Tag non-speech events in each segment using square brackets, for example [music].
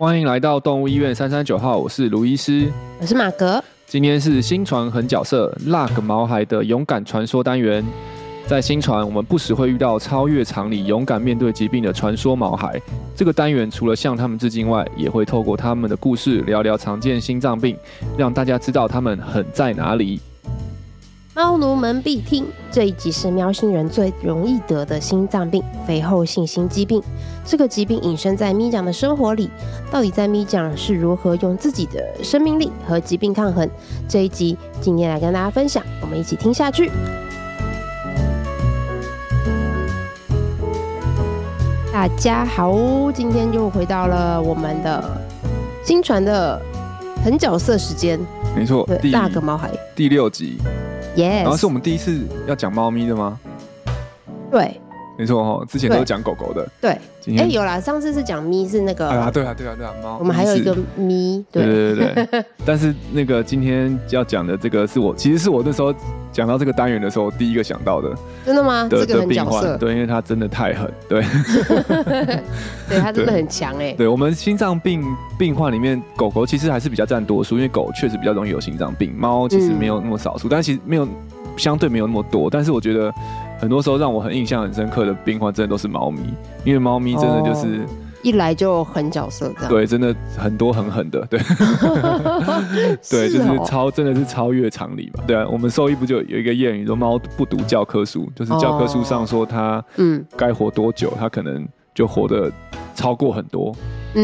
欢迎来到动物医院三三九号，我是卢医师，我是马格。今天是新传狠角色 Lug 毛孩的勇敢传说单元。在新传，我们不时会遇到超越常理、勇敢面对疾病的传说毛孩。这个单元除了向他们致敬外，也会透过他们的故事聊聊常见心脏病，让大家知道他们狠在哪里。猫奴们必听，这一集是喵星人最容易得的心脏病——肥厚性心肌病。这个疾病隐身在咪酱的生活里，到底在咪酱是如何用自己的生命力和疾病抗衡？这一集今天来跟大家分享，我们一起听下去。大家好，今天又回到了我们的新传的狠角色时间。没错，Lug 毛孩第六集。Yes，然后是我们第一次要讲猫咪的吗？对，没错哈，之前都是讲狗狗的。对，哎、欸，有啦，上次是讲咪是那个。啊，对啊，对啊，对啊，猫。我们还有一个咪，对对对对，[laughs] 但是那个今天要讲的这个是我，其实是我那时候讲到这个单元的时候第一个想到的。真的吗？的这个的病患，对，因为他真的太狠，对。[laughs] 对，他真的很强哎。对，我们心脏病病患里面，狗狗其实还是比较占多数，因为狗确实比较容易有心脏病，猫其实没有那么少数，嗯、但其实没有相对没有那么多。但是我觉得很多时候让我很印象很深刻的病患，真的都是猫咪，因为猫咪真的就是。哦。一来就狠角色这样，对，真的很多很狠的，对，[laughs] 对，就是超，真的是超越常理嘛，对啊，我们兽医不就有一个谚语说，猫不读教科书，就是教科书上说它，嗯，该活多久，它可能就活得超过很多。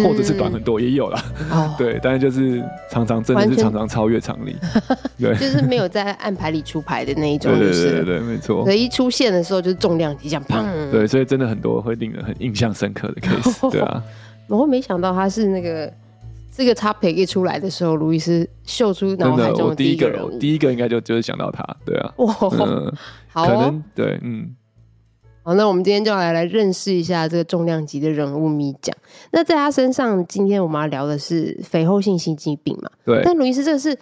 或者是短很多也有啦，哦、[laughs] 对，但是就是常常真的是常常超越常理，[laughs] 对，就是没有在按牌理出牌的那一种，对对对对，没错。所以一出现的时候就是重量级这样砰，[laughs] 对，所以真的很多会令人很印象深刻的 case，对啊。我会没想到他是那个这个 topic 一出来的时候，路易斯秀出脑海中的第一个人物，第一个应该就就是想到他，对啊，哇，嗯，好、哦，可能对，嗯。好，那我们今天就来来认识一下这个重量级的人物咪酱。那在他身上，今天我们要聊的是肥厚性心肌病嘛？对。但卢医师，这个是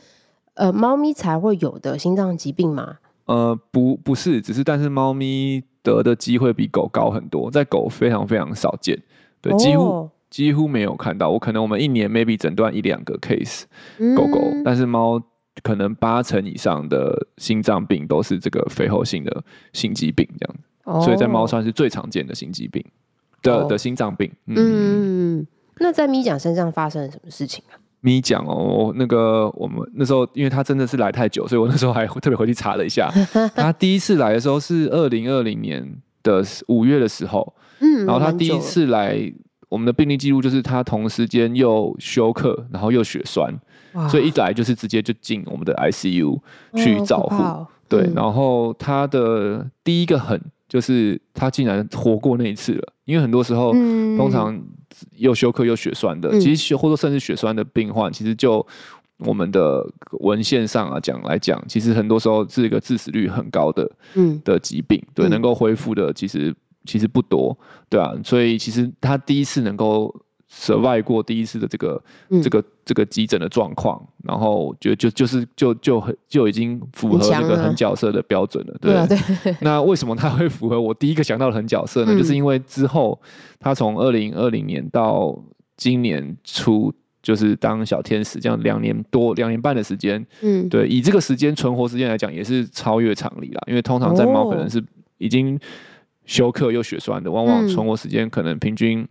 呃猫咪才会有的心脏疾病吗？呃，不，不是，只是但是猫咪得的机会比狗高很多，在狗非常非常少见，对，几乎、哦、几乎没有看到。我可能我们一年 maybe 诊断一两个 case 狗狗，嗯、但是猫可能八成以上的心脏病都是这个肥厚性的心肌病这样子。所以在猫算是最常见的心肌病的、oh. 的心脏病。嗯，嗯，那在咪酱身上发生了什么事情啊？咪酱哦，那个我们那时候，因为他真的是来太久，所以我那时候还特别回去查了一下。[laughs] 他第一次来的时候是二零二零年的五月的时候，嗯，然后他第一次来，我们的病例记录就是他同时间又休克，然后又血栓，所以一来就是直接就进我们的 ICU 去照护。Oh, 对，嗯、然后他的第一个狠。就是他竟然活过那一次了，因为很多时候，嗯、通常又休克又血栓的，嗯、其实或者甚至血栓的病患，其实就我们的文献上啊讲来讲，其实很多时候是一个致死率很高的，嗯、的疾病，对，能够恢复的其实其实不多，对啊，所以其实他第一次能够。Survive 过第一次的这个、嗯、这个这个急诊的状况，然后就就就是就就很就已经符合那个狠角色的标准了，对，对，对。[laughs] 那为什么他会符合我第一个想到的狠角色呢？嗯、就是因为之后他从二零二零年到今年初，就是当小天使这样两年多两年半的时间，嗯，对，以这个时间存活时间来讲，也是超越常理啦。因为通常在猫可能是已经休克又血栓的，往往存活时间可能平均。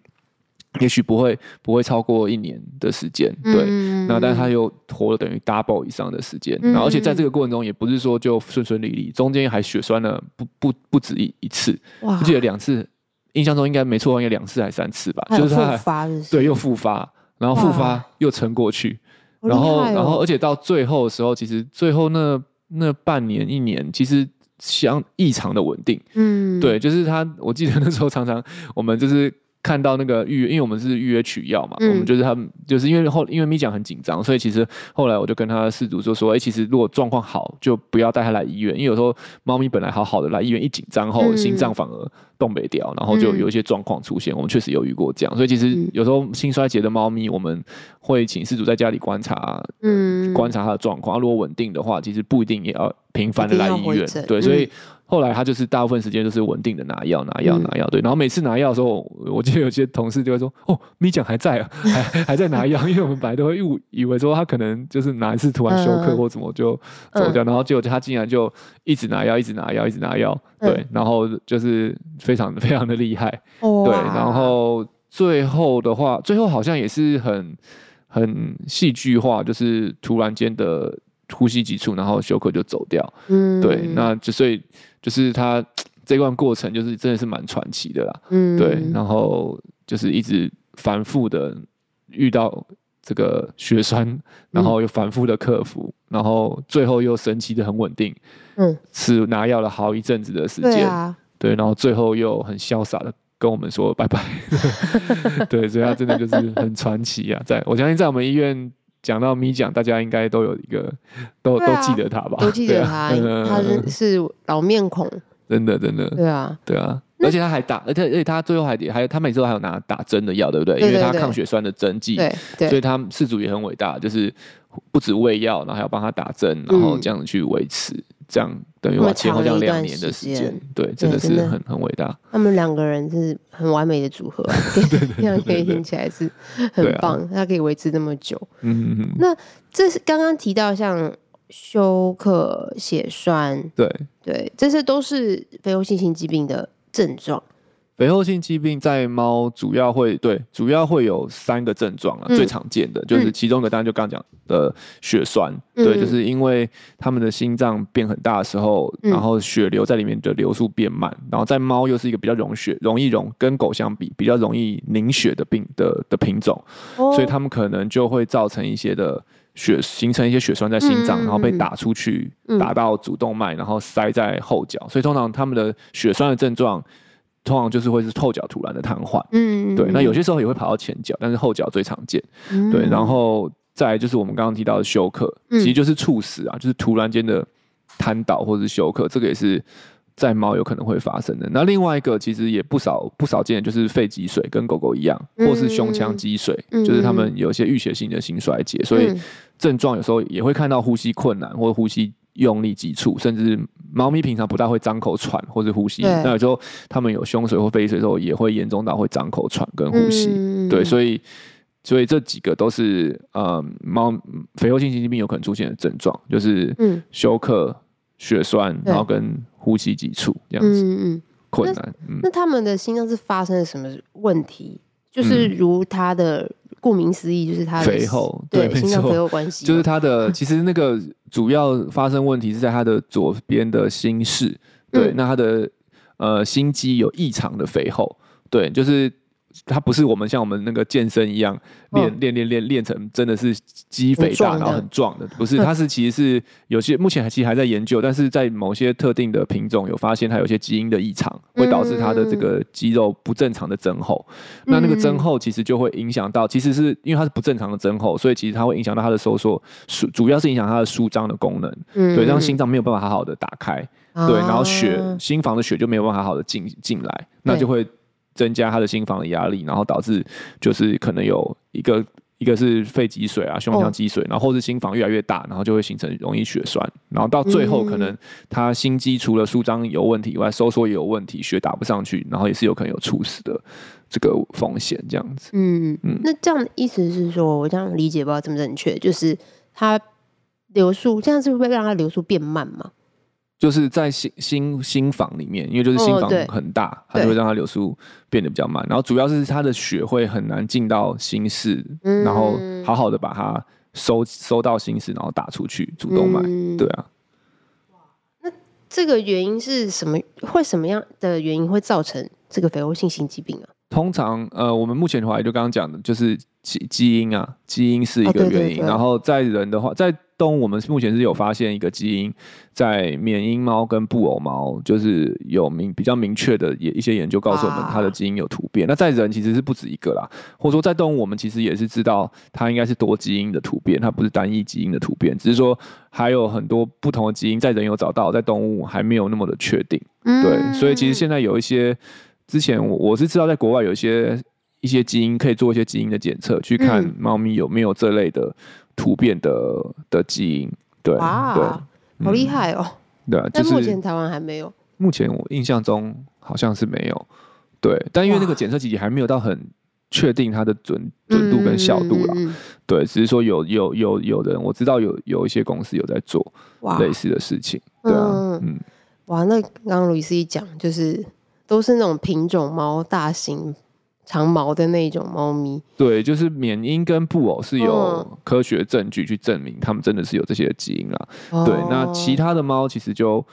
也许不会不会超过一年的时间，对，嗯、那但是他又活了等于 double 以上的时间，嗯、然后而且在这个过程中也不是说就顺顺利利，中间还血栓了不不不止一一次，哇我记得两次，印象中应该没错，应该两次还是三次吧，就是他还对又复发，然后复发又撑过去，然后、哦、然后而且到最后的时候，其实最后那那半年一年其实相异常的稳定，嗯，对，就是他，我记得那时候常常我们就是。看到那个预约，因为我们是预约取药嘛，嗯、我们就是他们，就是因为后因为咪讲很紧张，所以其实后来我就跟他饲主就说，哎、欸，其实如果状况好，就不要带他来医院，因为有时候猫咪本来好好的来医院，一紧张后、嗯、心脏反而动没掉，然后就有一些状况出现。嗯、我们确实有遇过这样，所以其实有时候心衰竭的猫咪，我们会请饲主在家里观察，嗯，观察它的状况。如果稳定的话，其实不一定也要频繁的来医院，对，所以。后来他就是大部分时间就是稳定的拿药拿药拿药，对。然后每次拿药的时候，我记得有些同事就会说：“哦，咪酱还在啊，[laughs] 还还在拿药。”因为我们本来都会误以为说他可能就是哪一次突然休克或怎么就走掉，然后结果他竟然就一直拿药，一直拿药，一直拿药，对。然后就是非常非常的厉害，对。然后最后的话，最后好像也是很很戏剧化，就是突然间的。呼吸急促，然后休克就走掉。嗯，对，那就所以就是他这段过程，就是真的是蛮传奇的啦。嗯，对，然后就是一直反复的遇到这个血栓，然后又反复的克服，嗯、然后最后又神奇的很稳定。嗯，是拿药了好一阵子的时间。对啊，对，然后最后又很潇洒的跟我们说拜拜。[laughs] 对，所以他真的就是很传奇啊，在我相信在我们医院。讲到咪讲，大家应该都有一个，都、啊、都记得他吧？都记得他，啊、他是老面孔，真的真的。对啊，对啊，而且他还打，而且而且他最后还还有他每次都还有拿打针的药，对不对？因为他抗血栓的针剂，所以他事主也很伟大，就是不止喂药，然后还要帮他打针，然后这样去维持。嗯这样等于我前后这样两年的时间，对，真的是很很伟大。他们两个人是很完美的组合，[laughs] 这样可以听起来是很棒。他可以维持那么久，嗯嗯。那这是刚刚提到像休克、血栓，对对，这些都是肥厚性心疾病的症状。肥厚性疾病在猫主要会对，主要会有三个症状啊，嗯、最常见的就是其中一个，当然就刚刚讲的血栓，嗯、对，就是因为它们的心脏变很大的时候，嗯、然后血流在里面的流速变慢，然后在猫又是一个比较溶血、容易溶，跟狗相比比较容易凝血的病的的品种，哦、所以它们可能就会造成一些的血形成一些血栓在心脏，嗯、然后被打出去，嗯、打到主动脉，然后塞在后脚，所以通常他们的血栓的症状。通常就是会是后脚突然的瘫痪，嗯，对。那有些时候也会跑到前脚，但是后脚最常见，嗯、对。然后再来就是我们刚刚提到的休克，嗯、其实就是猝死啊，就是突然间的瘫倒或者是休克，这个也是在猫有可能会发生的。那另外一个其实也不少不少见的就是肺积水，跟狗狗一样，或是胸腔积水，嗯、就是他们有一些淤血性的心衰竭，所以症状有时候也会看到呼吸困难或者呼吸。用力急促，甚至猫咪平常不大会张口喘或者呼吸，那有时候它们有胸水或肺水的时候，也会严重到会张口喘跟呼吸。嗯、对，所以所以这几个都是呃猫肥厚性心肌病有可能出现的症状，就是休克、血栓，然后跟呼吸急促这样子。嗯嗯，困难。那，嗯、那他们的心脏是发生了什么问题？就是如它的。顾名思义，就是它的肥厚，对，心脏肥厚关系，就是它的其实那个主要发生问题是在它的左边的心室，对，嗯、那它的呃心肌有异常的肥厚，对，就是。它不是我们像我们那个健身一样练练练练练成真的是肌肥大然后很壮的，不是，它是其实是有些目前还其实还在研究，但是在某些特定的品种有发现它有些基因的异常，会导致它的这个肌肉不正常的增厚。那那个增厚其实就会影响到，其实是因为它是不正常的增厚，所以其实它会影响到它的收缩，舒主要是影响它的舒张的功能，对，让心脏没有办法好好的打开，对，然后血心房的血就没有办法好好的进进来，那就会。增加他的心房的压力，然后导致就是可能有一个一个是肺积水啊，胸腔积水，然后或是心房越来越大，然后就会形成容易血栓，然后到最后可能他心肌除了舒张有问题以外，收缩也有问题，血打不上去，然后也是有可能有猝死的这个风险这样子。嗯嗯，那这样的意思是说，我这样理解不知道正不正确，就是他流速这样是会让他流速变慢吗？就是在心心心房里面，因为就是心房很大，哦、它就会让它流速变得比较慢。然后主要是它的血会很难进到心室，嗯、然后好好的把它收收到心室，然后打出去主动脉。嗯、对啊。那这个原因是什么？会什么样的原因会造成这个肥厚性心肌病啊？通常呃，我们目前的话，就刚刚讲的，就是基基因啊，基因是一个原因。哦、对对对，然后在人的话，在动物我们目前是有发现一个基因，在缅因猫跟布偶猫，就是有明比较明确的也一些研究告诉我们，它的基因有突变。啊、那在人其实是不止一个啦，或者说在动物我们其实也是知道它应该是多基因的突变，它不是单一基因的突变，只是说还有很多不同的基因在人有找到，在动物还没有那么的确定。嗯、对，所以其实现在有一些，之前我我是知道在国外有一些一些基因可以做一些基因的检测，去看猫咪有没有这类的。突变的的基因，对，哇对，好厉害哦！对啊，但目前台湾还没有。目前我印象中好像是没有。对，但因为那个检测机还没有到很确定它的准准度跟效度啦。嗯、对，只是说有有有有的人我知道有有一些公司有在做类似的事情。对啊，嗯，嗯哇，那刚刚卢医师一讲，就是都是那种品种猫，大型。长毛的那种猫咪，对，就是缅因跟布偶是有科学证据去证明它们真的是有这些基因啦。哦、对，那其他的猫其实就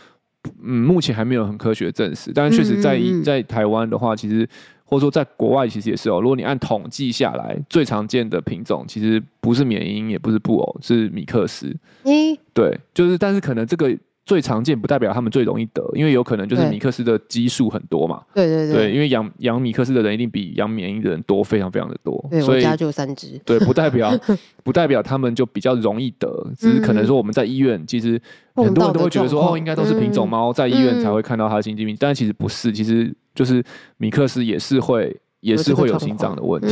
嗯，目前还没有很科学证实，但是确实在嗯嗯在台湾的话，其实或者说在国外其实也是哦。如果你按统计下来，最常见的品种其实不是缅因，也不是布偶，是米克斯。嗯，对，就是但是可能这个。最常见不代表他们最容易得，因为有可能就是米克斯的基数很多嘛。对对对，对，因为养养米克斯的人一定比养缅因的人多，非常非常的多。对，所以我家就三只。对，不代表 [laughs] 不代表他们就比较容易得，只是可能说我们在医院，其实很多人都会觉得说，哦，应该都是品种猫，在医院才会看到它的心肌病，但其实不是，其实就是米克斯也是会也是会有心脏的问题。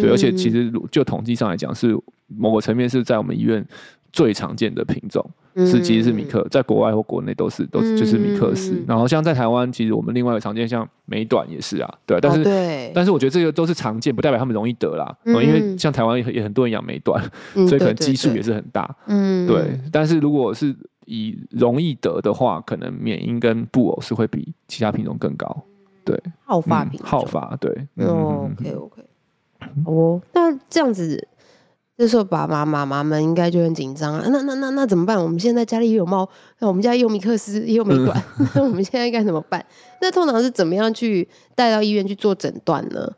对，而且其实就统计上来讲，是某个层面是在我们医院最常见的品种。是，其实是米克，在国外或国内都是，都是就是米克斯。然后像在台湾，其实我们另外一个常见像美短也是啊，对。但是，但是我觉得这个都是常见，不代表他们容易得啦。因为像台湾也也很多人养美短，所以可能基数也是很大。嗯，对。但是如果是以容易得的话，可能缅因跟布偶是会比其他品种更高。对，好发品好发，对。哦，OK OK。哦，那这样子。这时候爸爸妈妈们应该就很紧张啊！那那那那怎么办？我们现在家里也有猫，那我们家也有米克斯，也有美短，嗯、[laughs] 那我们现在该怎么办？那通常是怎么样去带到医院去做诊断呢？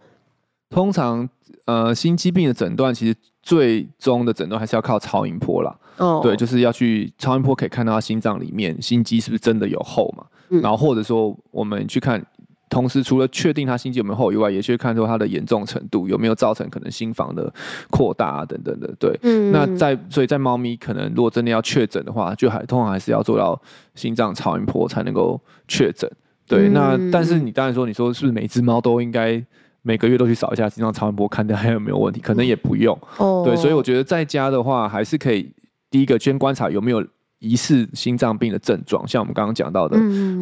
通常，呃，心肌病的诊断其实最终的诊断还是要靠超音波啦。哦，对，就是要去超音波可以看到他心脏里面心肌是不是真的有厚嘛？嗯、然后或者说我们去看。同时，除了确定他心肌有没有厚以外，也去看出它的严重程度有没有造成可能心房的扩大啊等等的。对，嗯、那在所以在猫咪可能如果真的要确诊的话，就还通常还是要做到心脏超音波才能够确诊。对，嗯、那但是你当然说，你说是不是每只猫都应该每个月都去扫一下心脏超音波，看它还有没有问题？可能也不用。哦，对，所以我觉得在家的话，还是可以第一个先观察有没有。疑似心脏病的症状，像我们刚刚讲到的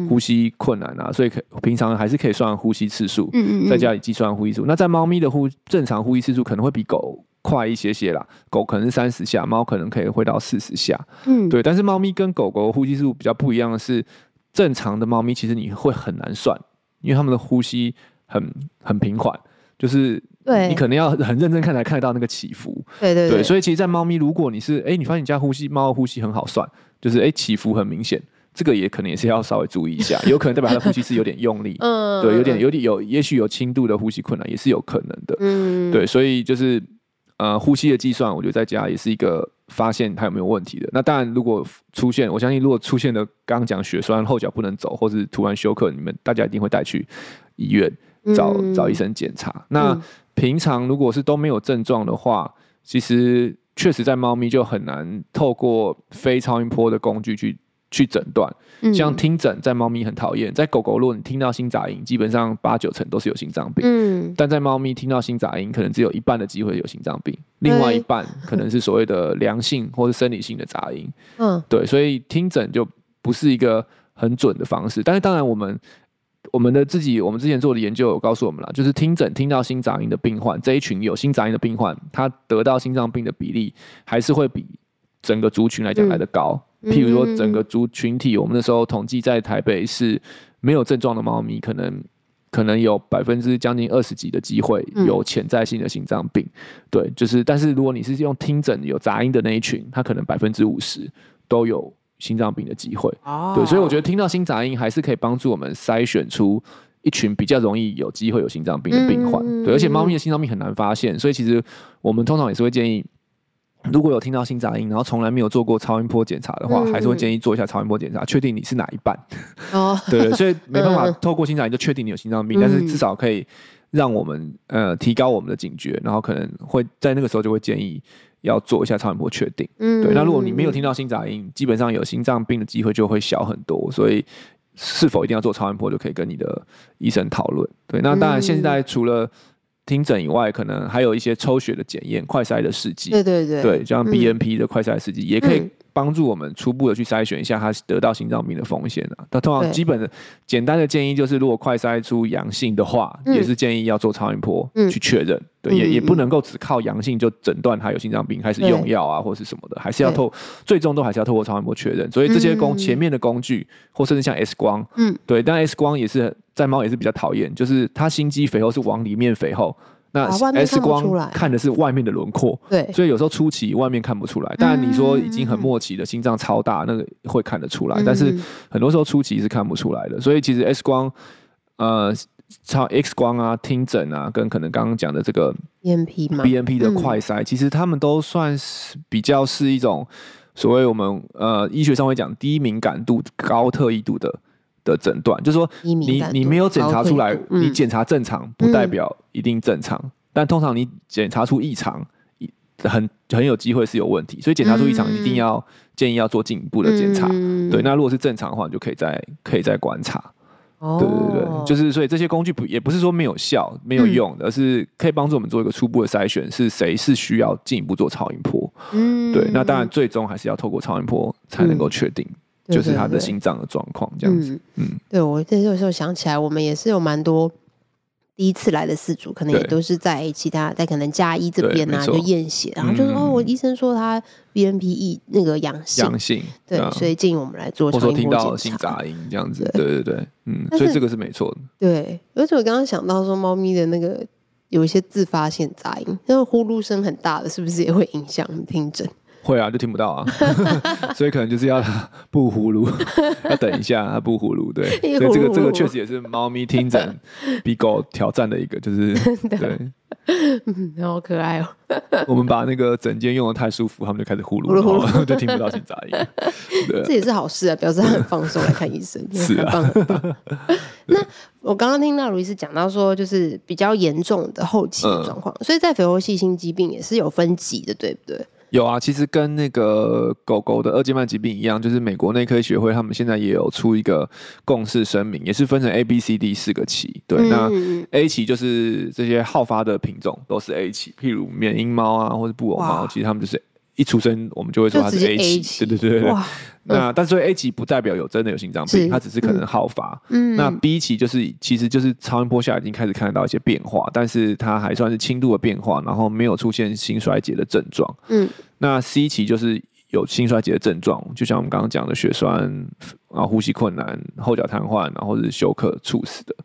呼吸困难啊，所以可平常还是可以算呼吸次数，在家里计算呼吸次数。那在猫咪的呼正常呼吸次数可能会比狗快一些些啦，狗可能是三十下，猫可能可以会到四十下。嗯，对。但是猫咪跟狗狗呼吸次数比较不一样的是，正常的猫咪其实你会很难算，因为它们的呼吸很很平缓，就是你可能要很认真看才看得到那个起伏。对对对。所以其实，在猫咪，如果你是哎、欸，你发现你家呼吸猫的呼吸很好算。就是哎、欸，起伏很明显，这个也可能也是要稍微注意一下，有可能代表他的呼吸是有点用力，嗯，对，有点有点有，也许有轻度的呼吸困难，也是有可能的，嗯，对，所以就是呃，呼吸的计算，我觉得在家也是一个发现他有没有问题的。那当然，如果出现，我相信如果出现了刚刚讲血栓、后脚不能走，或是突然休克，你们大家一定会带去医院找、嗯、找医生检查。那平常如果是都没有症状的话，其实。确实，在猫咪就很难透过非超音波的工具去去诊断。嗯、像听诊，在猫咪很讨厌；在狗狗，如果你听到心杂音，基本上八九成都是有心脏病。嗯、但在猫咪听到心杂音，可能只有一半的机会有心脏病，另外一半可能是所谓的良性或是生理性的杂音。嗯，对，所以听诊就不是一个很准的方式。但是，当然我们。我们的自己，我们之前做的研究有告诉我们了，就是听诊听到心杂音的病患，这一群有心杂音的病患，他得到心脏病的比例还是会比整个族群来讲来的高。嗯、譬如说，整个族群体，我们那时候统计在台北是没有症状的猫咪，可能可能有百分之将近二十几的机会有潜在性的心脏病。嗯、对，就是，但是如果你是用听诊有杂音的那一群，他可能百分之五十都有。心脏病的机会，哦、对，所以我觉得听到心杂音还是可以帮助我们筛选出一群比较容易有机会有心脏病的病患。嗯、对，而且猫咪的心脏病很难发现，所以其实我们通常也是会建议，如果有听到心杂音，然后从来没有做过超音波检查的话，嗯、还是会建议做一下超音波检查，确定你是哪一半。哦，[laughs] 对，所以没办法 [laughs] 透过心杂音就确定你有心脏病，嗯、但是至少可以让我们呃提高我们的警觉，然后可能会在那个时候就会建议。要做一下超音波确定，嗯，对。那如果你没有听到心杂音，基本上有心脏病的机会就会小很多。所以是否一定要做超音波，就可以跟你的医生讨论。对，那当然现在除了听诊以外，可能还有一些抽血的检验、快筛的试剂。对对对，对，像 BNP 的快筛试剂也可以帮助我们初步的去筛选一下他得到心脏病的风险啊。那通常基本的简单的建议就是，如果快筛出阳性的话，嗯、也是建议要做超音波去确认。嗯、对，也也不能够只靠阳性就诊断他有心脏病，开始用药啊或是什么的，还是要透最终都还是要透过超音波确认。所以这些工前面的工具，或甚至像 X 光，嗯，对，但 X 光也是在猫也是比较讨厌，就是它心肌肥厚是往里面肥厚。那 X 光看的是外面的轮廓，对，所以有时候初期外面看不出来。当然你说已经很末期的心脏超大，那个会看得出来，但是很多时候初期是看不出来的。所以其实 X 光，呃，超 X 光啊、听诊啊，跟可能刚刚讲的这个 BNP 嘛 BNP 的快筛，其实他们都算是比较是一种所谓我们呃医学上会讲低敏感度、高特异度的。的诊断就是说你，你你没有检查出来，嗯、你检查正常不代表一定正常，嗯、但通常你检查出异常，很很有机会是有问题，所以检查出异常一定要、嗯、建议要做进一步的检查。嗯、对，那如果是正常的话，你就可以再可以再观察。哦、对对对，就是所以这些工具不也不是说没有效没有用，嗯、而是可以帮助我们做一个初步的筛选，是谁是需要进一步做超音波。嗯，对，那当然最终还是要透过超音波才能够确定。就是他的心脏的状况这样子，嗯，嗯对我这时候想起来，我们也是有蛮多第一次来的四组，可能也都是在其他在可能加医这边啊，就验血，然后就说、嗯、哦，我医生说他 BNP 那个阳性，阳性，对，啊、所以建议我们来做超音波检查。听到心杂音这样子，对。对对，嗯，所以这个是没错的。对，而且我刚刚想到说，猫咪的那个有一些自发性杂音，那个呼噜声很大的，是不是也会影响？听诊？会啊，就听不到啊，[laughs] 所以可能就是要不呼噜，[laughs] 要等一下不呼噜，对，[laughs] 所以这个这个确实也是猫咪听诊比狗挑战的一个，就是对，嗯，好可爱哦。我们把那个整间用的太舒服，他们就开始呼噜，然后就听不到心杂音。对，这也是好事啊，表示他很放松来看医生，是啊，那我刚刚听到卢医师讲到说，就是比较严重的后期的状况，所以在肥厚性心肌病也是有分级的，对不对？有啊，其实跟那个狗狗的二尖瓣疾病一样，就是美国内科学会他们现在也有出一个共识声明，也是分成 A、B、C、D 四个期。对，嗯、那 A 期就是这些好发的品种都是 A 期，譬如缅因猫啊，或者布偶猫，其实他们就是一出生我们就会说他是 A 级。对对对对。哇那但是 A 级不代表有真的有心脏病，是它只是可能好发。嗯，那 B 级就是其实就是超音波下已经开始看得到一些变化，但是它还算是轻度的变化，然后没有出现心衰竭的症状。嗯，那 C 级就是有心衰竭的症状，就像我们刚刚讲的血栓，然后呼吸困难、后脚瘫痪，然后是休克猝死的。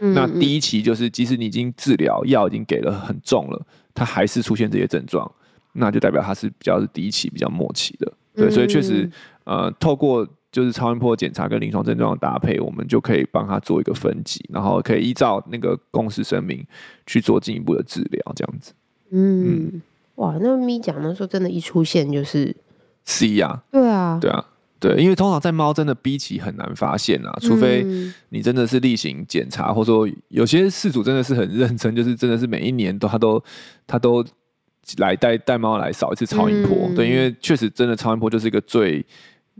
嗯，那 D 期就是即使你已经治疗药已经给了很重了，它还是出现这些症状，那就代表它是比较是第一期比较末期的。对，所以确实。呃，透过就是超音波检查跟临床症状的搭配，我们就可以帮他做一个分级，然后可以依照那个共识声明去做进一步的治疗，这样子。嗯，嗯哇，那咪讲的时候，真的，一出现就是 C 呀、啊？对啊，对啊，对，因为通常在猫真的 B 期很难发现啊，除非你真的是例行检查，或者说有些事主真的是很认真，就是真的是每一年都他都他都来带带猫来扫一次超音波，嗯、对，因为确实真的超音波就是一个最。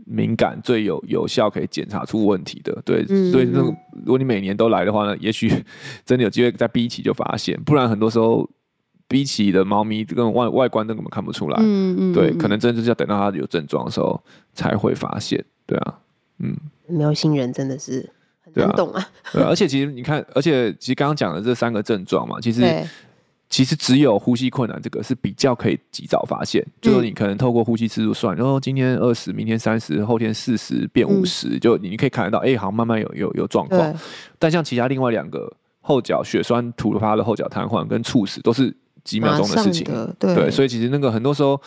敏感最有有效可以检查出问题的，对，嗯、所以那如果你每年都来的话呢，也许 [laughs] 真的有机会在 B 期就发现，不然很多时候 B 期的猫咪跟外外观都根本看不出来，嗯嗯，对，可能真的就是要等到它有症状的时候才会发现，对啊，嗯，喵星人真的是很难懂啊，对啊，而且其实你看，而且其实刚刚讲的这三个症状嘛，其实。其实只有呼吸困难这个是比较可以及早发现，嗯、就是你可能透过呼吸次数算，然后今天二十，明天三十，后天四十变五十、嗯，就你可以看得到，哎、欸，好像慢慢有有有状况。但像其他另外两个后脚血栓突发的后脚瘫痪跟猝死，都是几秒钟的事情。对，对，所以其实那个很多时候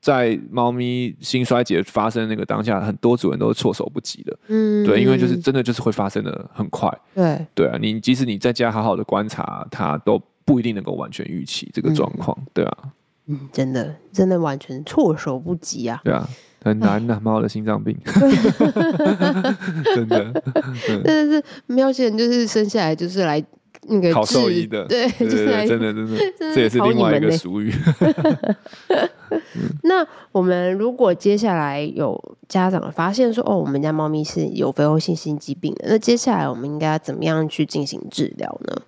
在猫咪心衰竭发生那个当下，很多主人都是措手不及的。嗯，对，因为就是真的就是会发生的很快。对，对啊，你即使你在家好好的观察，它都。不一定能够完全预期这个状况，嗯、对啊，嗯，真的，真的完全措手不及啊，对啊，很难呐、啊，猫的心脏病，[laughs] [laughs] 真的，但是喵星人就是生下来就是来那个考兽医的，对，就是来真的真的，[laughs] 真的这也是另外一个俗语。那我们如果接下来有家长发现说，哦，我们家猫咪是有肥厚性心肌病的，那接下来我们应该怎么样去进行治疗呢？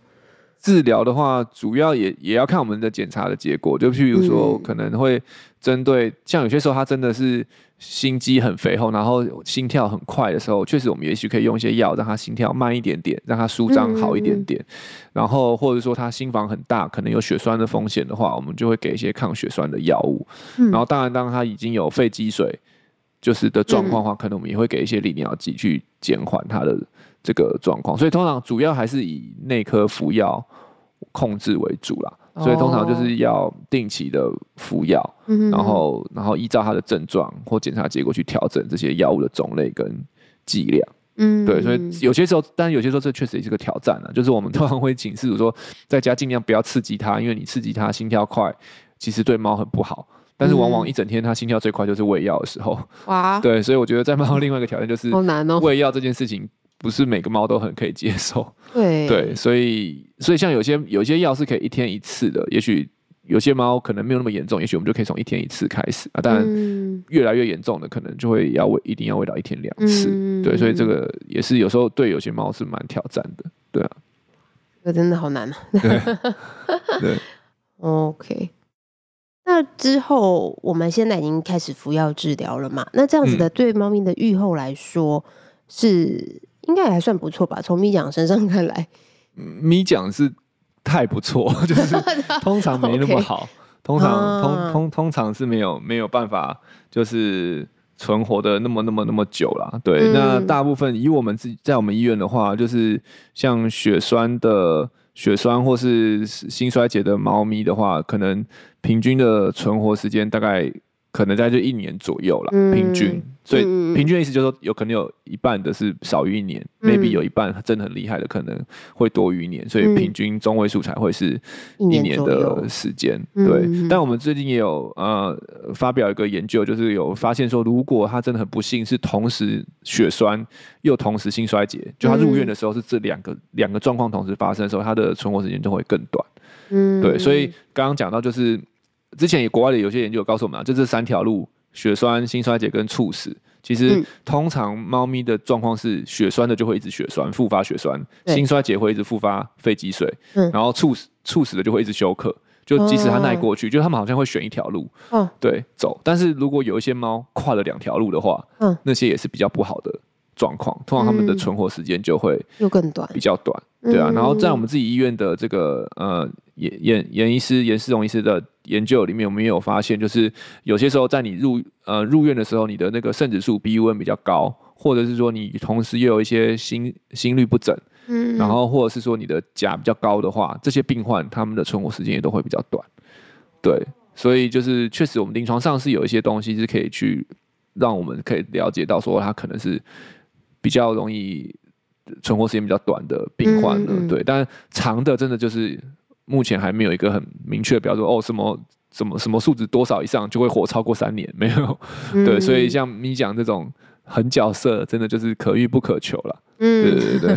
治疗的话，主要也也要看我们的检查的结果。就譬如说，可能会针对像有些时候他真的是心肌很肥厚，然后心跳很快的时候，确实我们也许可以用一些药让他心跳慢一点点，让他舒张好一点点。然后或者说他心房很大，可能有血栓的风险的话，我们就会给一些抗血栓的药物。然后当然，当他已经有肺积水就是的状况的话，可能我们也会给一些利尿剂去减缓他的。这个状况，所以通常主要还是以内科服药控制为主啦。所以通常就是要定期的服药，然后然后依照他的症状或检查结果去调整这些药物的种类跟剂量。嗯，对，所以有些时候，但有些时候这确实也是个挑战啊。就是我们通常会请饲主说，在家尽量不要刺激它，因为你刺激它心跳快，其实对猫很不好。但是往往一整天它心跳最快就是喂药的时候。哇，对，所以我觉得在猫另外一个挑战就是喂药这件事情。不是每个猫都很可以接受，[laughs] 对对，所以所以像有些有些药是可以一天一次的，也许有些猫可能没有那么严重，也许我们就可以从一天一次开始啊。当然，越来越严重的可能就会要喂，一定要喂到一天两次。嗯、对，所以这个也是有时候对有些猫是蛮挑战的，对啊。这真的好难啊。对，对，[laughs] OK。那之后我们现在已经开始服药治疗了嘛？那这样子的对猫咪的愈后来说是。应该还算不错吧，从咪讲身上看来，咪讲是太不错，[laughs] 就是 [laughs] 通常没那么好.通常通通通常是没有没有办法，就是存活的那么那么那么久啦。对，嗯、那大部分以我们自己在我们医院的话，就是像血栓的血栓或是心衰竭的猫咪的话，可能平均的存活时间大概。可能在就一年左右了，嗯、平均，所以平均的意思就是说，有可能有一半的是少于一年、嗯、，maybe 有一半真的很厉害的，可能会多于一年，所以平均中位数才会是一年的时间。对，嗯、但我们最近也有呃发表一个研究，就是有发现说，如果他真的很不幸是同时血栓又同时心衰竭，就他入院的时候是这两个两个状况同时发生的时候，他的存活时间就会更短。嗯，对，所以刚刚讲到就是。之前也国外的有些研究告诉我们啊，就这三条路：血栓、心衰竭跟猝死。其实通常猫咪的状况是血栓的就会一直血栓复发血栓，心衰竭会一直复发肺积水，嗯、然后猝死猝死的就会一直休克。就即使它耐过去，哦、就他们好像会选一条路，哦、对走。但是如果有一些猫跨了两条路的话，嗯、那些也是比较不好的状况。通常他们的存活时间就会又更短，比较短。对啊，然后在我们自己医院的这个呃严严严医师严世荣医师的研究里面，我们也有发现，就是有些时候在你入呃入院的时候，你的那个肾指数 BUN 比较高，或者是说你同时又有一些心心率不整，嗯，然后或者是说你的钾比较高的话，这些病患他们的存活时间也都会比较短。对，所以就是确实我们临床上是有一些东西是可以去让我们可以了解到说他可能是比较容易。存活时间比较短的病患嗯对，但长的真的就是目前还没有一个很明确的标准哦，什么什么什么数值多少以上就会活超过三年，[laughs] 没有，嗯、对，所以像你讲这种很角色，真的就是可遇不可求了，嗯，对对对。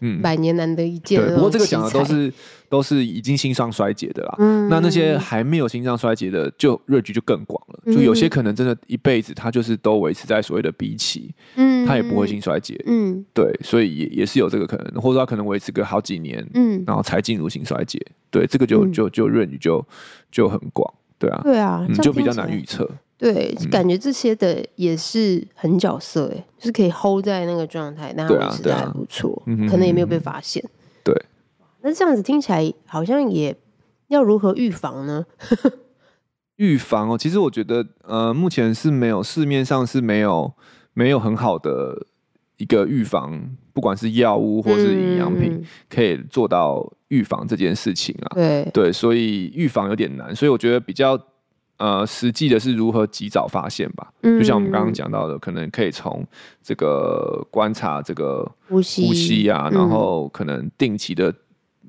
嗯，百年难得一见。对，不过这个讲的都是都是已经心脏衰竭的啦。嗯，那那些还没有心脏衰竭的，就 range 就更广了。就有些可能真的一辈子，他就是都维持在所谓的 B 期，嗯，他也不会心衰竭。嗯，对，所以也也是有这个可能，或者他可能维持个好几年，嗯，然后才进入心衰竭。对，这个就就就 range 就就很广，对啊，对啊，就比较难预测。对，感觉这些的也是很角色，哎，就是可以 hold 在那个状态，但维持的还不错，可能也没有被发现。对，那这样子听起来好像也要如何预防呢？[laughs] 预防哦，其实我觉得，呃，目前是没有市面上是没有没有很好的一个预防，不管是药物或是营养品，可以做到预防这件事情啊。对对，所以预防有点难，所以我觉得比较。呃，实际的是如何及早发现吧？嗯、就像我们刚刚讲到的，可能可以从这个观察这个呼吸呼吸啊，嗯、然后可能定期的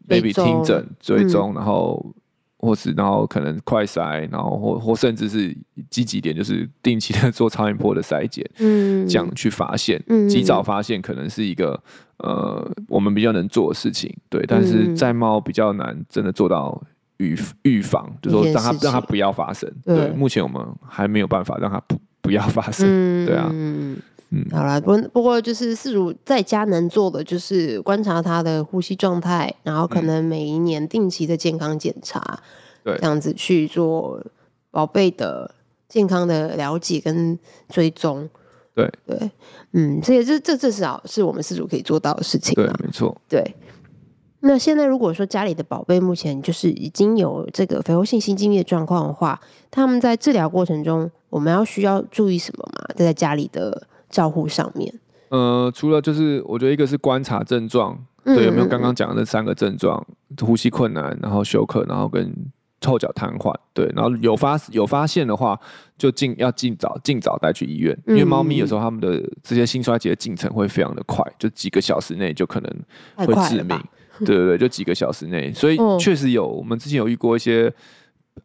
baby 听诊追踪，嗯、然后或是然后可能快筛，然后或或甚至是积极点，就是定期的 [laughs] 做超音波的筛检，嗯，这样去发现，嗯、及早发现可能是一个呃我们比较能做的事情，对，但是在猫比较难真的做到。预预防，就是说让它让它不要发生。对，对，目前我们还没有办法让它不不要发生。嗯、对啊，嗯，好了，不不过就是四主在家能做的就是观察他的呼吸状态，然后可能每一年定期的健康检查，对、嗯，这样子去做宝贝的健康的了解跟追踪。对对，嗯，这也这这至少是我们四主可以做到的事情。对，没错。对，那现在如果说家里的宝贝目前就是已经有这个肥厚性心肌病的状况的话，他们在治疗过程中，我们要需要注意什么吗？在家里的照护上面？呃，除了就是我觉得一个是观察症状，对，有没有刚刚讲的那三个症状，呼吸困难，然后休克，然后跟。后脚瘫痪，对，然后有发有发现的话，就尽要尽早尽早带去医院，因为猫咪有时候它们的这些心衰竭的进程会非常的快，就几个小时内就可能会致命，[laughs] 对对对，就几个小时内，所以确实有，我们之前有遇过一些。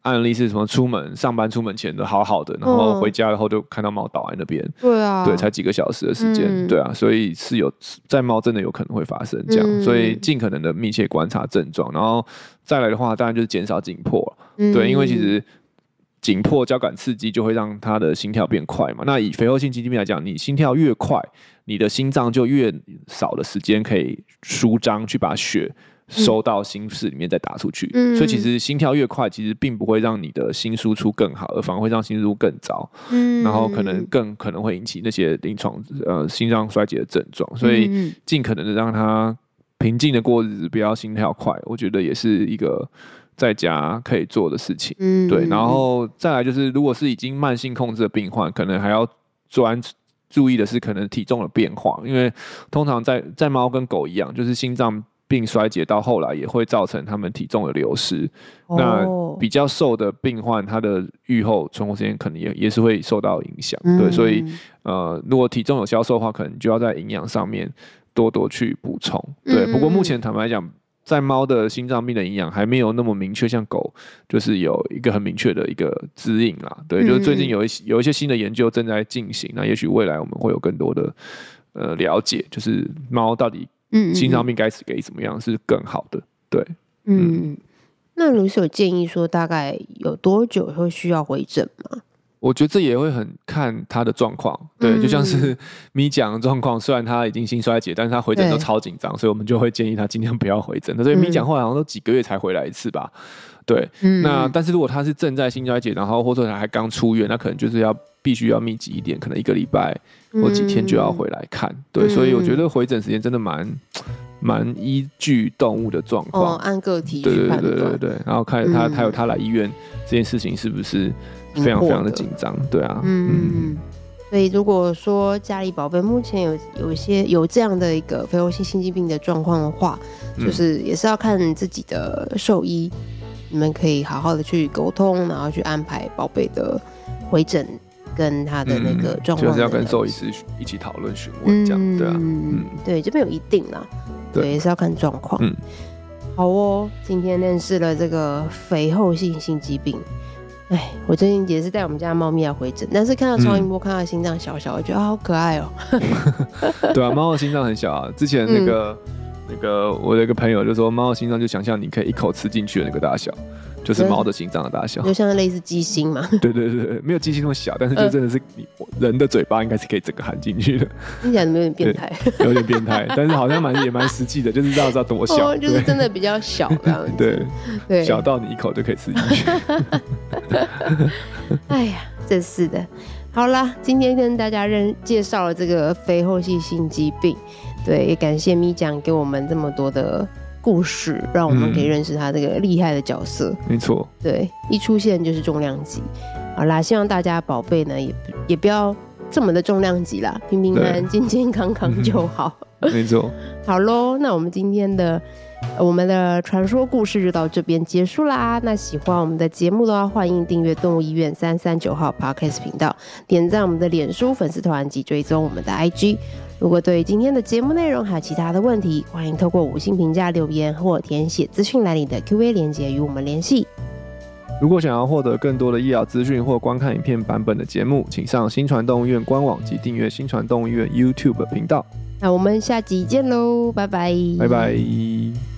案例是什么？出门上班出门前的好好的，然后回家以后就看到猫倒在那边。对啊，对，才几个小时的时间。嗯、对啊，所以是有在猫真的有可能会发生这样，嗯、所以尽可能的密切观察症状，然后再来的话，当然就是减少紧迫。嗯、对，因为其实紧迫交感刺激就会让他的心跳变快嘛。那以肥厚性心肌病来讲，你心跳越快，你的心脏就越少的时间可以舒张去把血。收到心室里面再打出去，嗯、所以其实心跳越快，其实并不会让你的心输出更好，而反而会让心输出更糟，嗯、然后可能更可能会引起那些临床呃心脏衰竭的症状。所以尽可能的让他平静的过日子，不要心跳快，我觉得也是一个在家可以做的事情。嗯、对，然后再来就是，如果是已经慢性控制的病患，可能还要专注意的是可能体重的变化，因为通常在在猫跟狗一样，就是心脏。病衰竭到后来也会造成他们体重的流失。Oh. 那比较瘦的病患，他的愈后存活时间可能也也是会受到影响。Mm. 对，所以呃，如果体重有消瘦的话，可能就要在营养上面多多去补充。对，mm. 不过目前坦白讲，在猫的心脏病的营养还没有那么明确，像狗就是有一个很明确的一个指引啦。对，就是最近有一些有一些新的研究正在进行，那也许未来我们会有更多的呃了解，就是猫到底。嗯，心脏病该是给怎么样是更好的？对，嗯，嗯，那如是有建议说大概有多久会需要回诊吗？我觉得这也会很看他的状况，对，嗯、就像是咪讲的状况，虽然他已经心衰竭，但是他回诊都超紧张，所以我们就会建议他尽量不要回诊。那所以咪讲后来好像都几个月才回来一次吧？对，嗯、那但是如果他是正在心衰竭，然后或者他还刚出院，那可能就是要必须要密集一点，可能一个礼拜。或几天就要回来看，嗯、对，所以我觉得回诊时间真的蛮蛮依据动物的状况，哦，按个体。对对对对对，然后看他他有他来医院这件事情是不是非常非常的紧张，对啊，嗯，嗯，所以如果说家里宝贝目前有有一些有这样的一个肥厚性心肌病的状况的话，就是也是要看自己的兽医，你们可以好好的去沟通，然后去安排宝贝的回诊。跟他的那个状况，就是要跟兽医师一起讨论询问这样，对啊，嗯，对，这边有一定啦，对，也是要看状况。嗯，好哦，今天认识了这个肥厚性心肌病。哎，我最近也是带我们家猫咪来回诊，但是看到超音波，看到心脏小小，我觉得好可爱哦。[laughs] 对啊，猫的心脏很小啊。之前那个那个我的一个朋友就说，猫的心脏就想象你可以一口吃进去的那个大小。就是猫的心脏的大小，就像类似鸡心嘛。[laughs] 对对对，没有鸡心那么小，但是就真的是你人的嘴巴应该是可以整个含进去的。听起来有点变态，[laughs] 有点变态，但是好像蛮也蛮实际的，就是知道知道多小，哦，就是真的比较小这样子。[laughs] 对对，小到你一口就可以吃进去。哎呀，真是的。好啦，今天跟大家认介绍了这个肥厚性心肌病，对，也感谢咪酱给我们这么多的。故事让我们可以认识他这个厉害的角色。嗯、没错，对，一出现就是重量级。好啦，希望大家宝贝呢也也不要这么的重量级啦，平平安安、健健康康就好。嗯、没错。[laughs] 好喽，那我们今天的我们的传说故事就到这边结束啦。那喜欢我们的节目的话，欢迎订阅动物医院三三九号 Podcast 频道，点赞我们的脸书粉丝团及追踪我们的 IG。如果对今天的节目内容还有其他的问题，欢迎透过五星评价留言或填写资讯栏里的 Q&A 连接与我们联系。如果想要获得更多的医疗资讯或观看影片版本的节目，请上新传动物医院官网及订阅新传动物医院 YouTube 频道。那我们下集见喽，拜拜，拜拜。